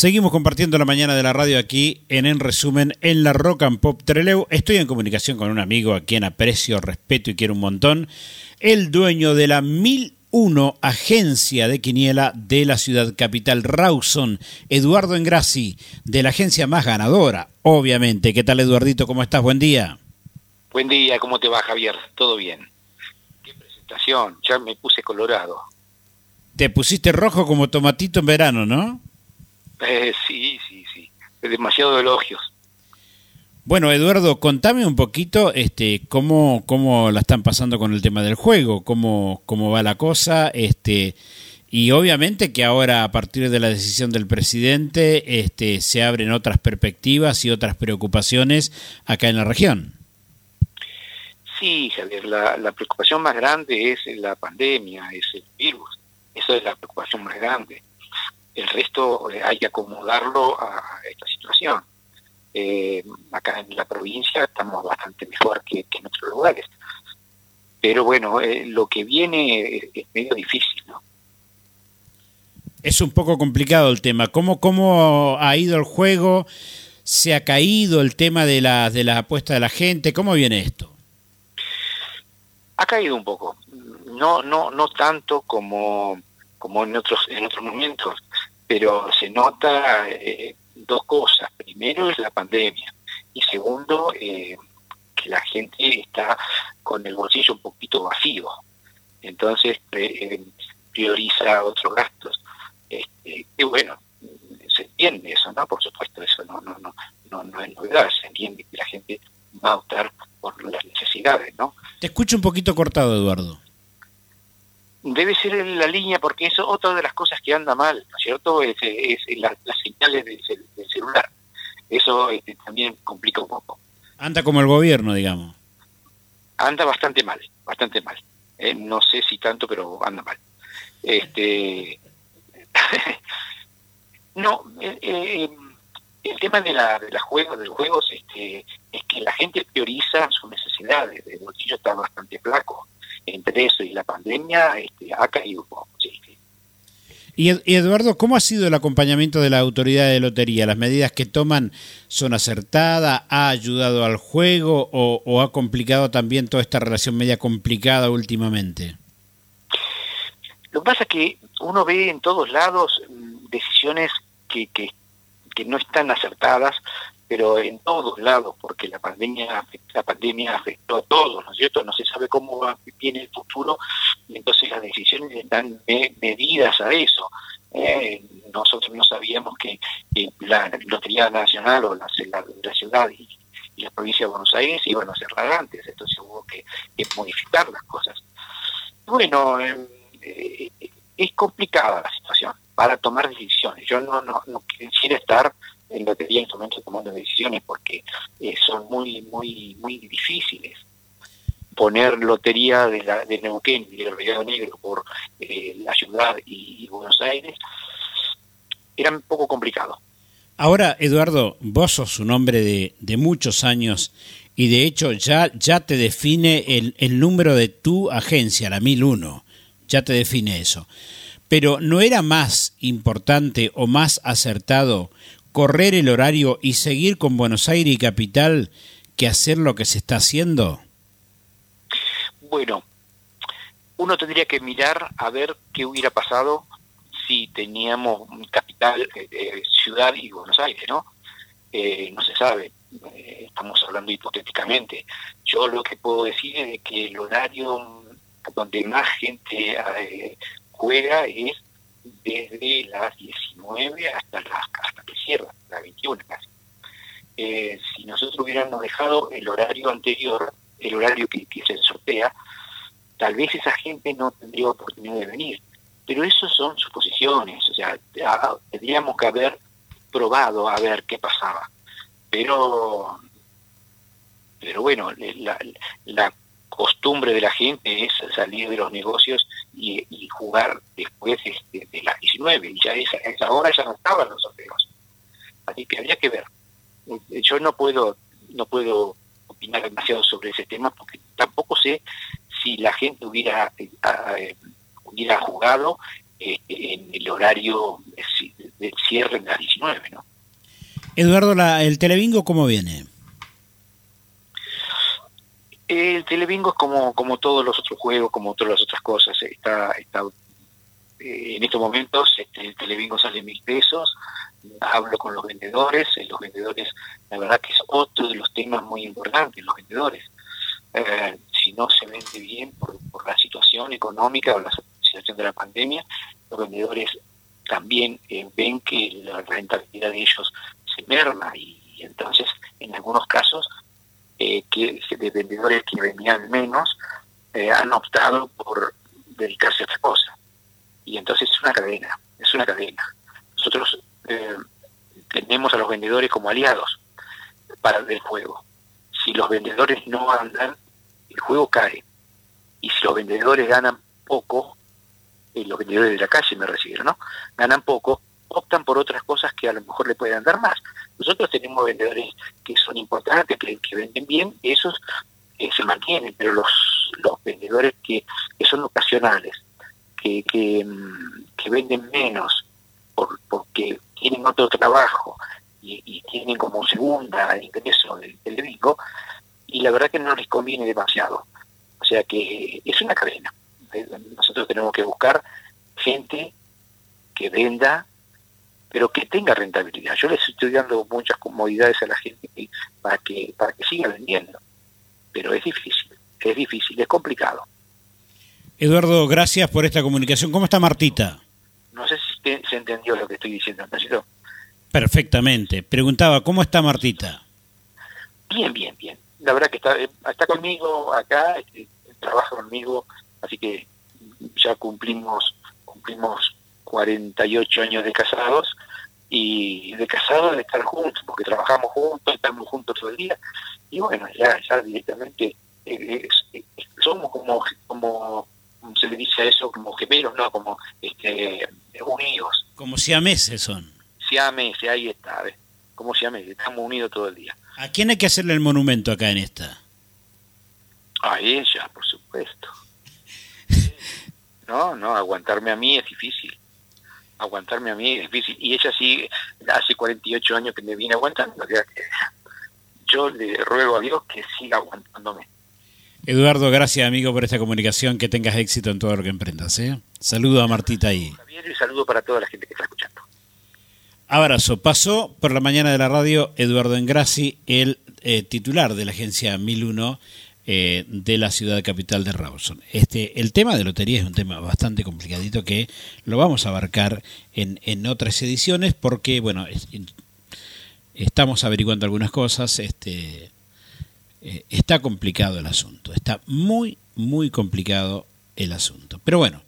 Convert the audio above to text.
Seguimos compartiendo la mañana de la radio aquí en En Resumen en la Rock and Pop Treleu. Estoy en comunicación con un amigo a quien aprecio, respeto y quiero un montón. El dueño de la 1001 agencia de Quiniela de la ciudad capital, Rawson, Eduardo Engrassi, de la agencia más ganadora, obviamente. ¿Qué tal, Eduardito? ¿Cómo estás? Buen día. Buen día, ¿cómo te va, Javier? ¿Todo bien? Qué presentación, ya me puse colorado. Te pusiste rojo como tomatito en verano, ¿no? Eh, sí, sí, sí. Demasiado elogios. Bueno, Eduardo, contame un poquito este, cómo, cómo la están pasando con el tema del juego, cómo, cómo va la cosa, este, y obviamente que ahora a partir de la decisión del presidente este, se abren otras perspectivas y otras preocupaciones acá en la región. Sí, Javier, la, la preocupación más grande es la pandemia, es el virus. Esa es la preocupación más grande el resto eh, hay que acomodarlo a esta situación. Eh, acá en la provincia estamos bastante mejor que, en otros lugares. Pero bueno, eh, lo que viene es, medio difícil, ¿no? Es un poco complicado el tema. ¿Cómo, cómo ha ido el juego? ¿Se ha caído el tema de la, de la apuesta de la gente? ¿Cómo viene esto? Ha caído un poco. No, no, no tanto como, como en otros, en otros momentos pero se nota eh, dos cosas. Primero es la pandemia y segundo eh, que la gente está con el bolsillo un poquito vacío. Entonces eh, prioriza otros gastos. Este, y bueno, se entiende eso, ¿no? Por supuesto, eso no, no, no, no, no es novedad. Se entiende que la gente va a optar por las necesidades, ¿no? Te escucho un poquito cortado, Eduardo debe ser en la línea porque eso otra de las cosas que anda mal, ¿no es cierto? Es, las señales del, celular. Eso este, también complica un poco. Anda como el gobierno, digamos. Anda bastante mal, bastante mal. Eh, no sé si tanto, pero anda mal. Este, no, eh, eh, el tema de la, de la juego, de los juegos este, es que la gente prioriza sus necesidades. El bolsillo está bastante flaco entre eso y la pandemia este, ha caído un poco. Y, Eduardo, ¿cómo ha sido el acompañamiento de la autoridad de lotería? ¿Las medidas que toman son acertadas? ¿Ha ayudado al juego o, ha complicado también toda esta relación media complicada últimamente? Lo que pasa es que uno ve en todos lados mm, decisiones que, que, que no están acertadas, pero en todos lados, porque la pandemia, la pandemia afectó a todos, ¿no es cierto? No se sabe cómo va, viene el futuro, y entonces las decisiones están medidas a eso. Eh, nosotros no sabíamos que, la Lotería Nacional o la, la, ciudad y, la provincia de Buenos Aires iban a cerrar antes, entonces hubo que, modificar las cosas. Bueno, eh, eh, es complicada la situación para tomar decisiones. Yo no, no, no quisiera estar en lotería en este momento tomando decisiones porque eh, son muy, muy, muy difíciles. Poner lotería de, la, de Neuquén y el Río Negro por eh, la ciudad y, Buenos Aires era un poco complicado. Ahora, Eduardo, vos sos un hombre de, de muchos años y de hecho ya, ya te define el, el número de tu agencia, la 1001, ya te define eso. Pero ¿no era más importante o más acertado correr el horario y seguir con Buenos Aires y Capital que hacer lo que se está haciendo? Bueno, uno tendría que mirar a ver qué hubiera pasado si teníamos capital, eh, eh, ciudad y Buenos Aires, ¿no? Eh, no se sabe, estamos hablando hipotéticamente. Yo lo que puedo decir es que el horario donde más gente juega es desde las 19 hasta, las, hasta que cierra, las 21 casi. Eh, si nosotros hubiéramos dejado el horario anterior, el horario que, se sortea, tal vez esa gente no tendría oportunidad de venir. Pero eso son suposiciones, o sea, tendríamos que haber probado a ver qué pasaba. Pero, pero bueno, la, la costumbre de la gente es salir de los negocios y, jugar después este, de las 19, y ya esa, esa hora ya no estaban los sorteos. Así que habría que ver. Yo no puedo, no puedo opinar demasiado sobre ese tema porque tampoco sé si la gente hubiera, eh, hubiera jugado este, en el horario del cierre de las 19, ¿no? Eduardo, la, ¿el telebingo cómo viene? El telebingo es como, como todos los otros juegos, como todas las otras cosas. Está, está eh, en estos momentos este, el telebingo sale mil pesos. Hablo con los vendedores. Eh, los vendedores, la verdad que es otro de los temas muy importantes, los vendedores. Eh, si no se vende bien por la situación económica o la situación de la pandemia, los vendedores también ven que la rentabilidad de ellos se merma y, entonces en algunos casos eh, que de vendedores que vendían menos eh, han optado por dedicarse a otra cosa. Y entonces es una cadena es una cadena. Nosotros eh, tenemos a los vendedores como aliados para el juego. Si los vendedores no andan el juego cae. Y si los vendedores ganan poco los vendedores de la calle me refiero no ganan poco optan por otras cosas que a lo mejor le pueden dar más. Nosotros tenemos vendedores que son importantes, que, venden bien, esos eh, se mantienen, pero los, los vendedores que, son ocasionales, que, que, mm, venden menos por, porque tienen otro trabajo y, tienen como segunda ingreso del, del y la verdad que no les conviene demasiado. O sea que es una cadena. Nosotros tenemos que buscar gente que venda pero que tenga rentabilidad. Yo les estoy dando muchas comodidades a la gente para que para que siga vendiendo, pero es difícil, es difícil, es complicado. Eduardo, gracias por esta comunicación. ¿Cómo está Martita? No sé si se entendió lo que estoy diciendo, ¿no? Perfectamente. Preguntaba, ¿cómo está Martita? Bien, bien, bien. La verdad que está, eh, está conmigo acá, este, trabaja conmigo, así que ya cumplimos cumplimos 48 años de casados y de casados de estar juntos, porque trabajamos juntos, estamos juntos todo el día, y bueno, ya, ya directamente eh, somos como, como se le dice a eso, como gemelos, no, como este, unidos. Como siameses son. Siameses, ahí está, ¿ves? como siameses, estamos unidos todo el día. ¿A quién hay que hacerle el monumento acá en esta? A ella, por supuesto. No, no, aguantarme a mí es difícil aguantarme a mí es difícil. Y ella sí, hace 48 años que me viene aguantando. yo le ruego a Dios que siga aguantándome. Eduardo, gracias amigo por esta comunicación, que tengas éxito en todo lo que emprendas. ¿eh? Saludo a Martita ahí. y saludo para toda la gente que está escuchando. Abrazo. Pasó por la mañana de la radio Eduardo Engrassi, el eh, titular de la agencia 1001 eh, de la ciudad capital de Rawson. Este, el tema de lotería es un tema bastante complicadito que lo vamos a abarcar en, en otras ediciones porque, bueno, estamos averiguando algunas cosas, este, eh, está complicado el asunto, está muy, muy complicado el asunto. Pero bueno,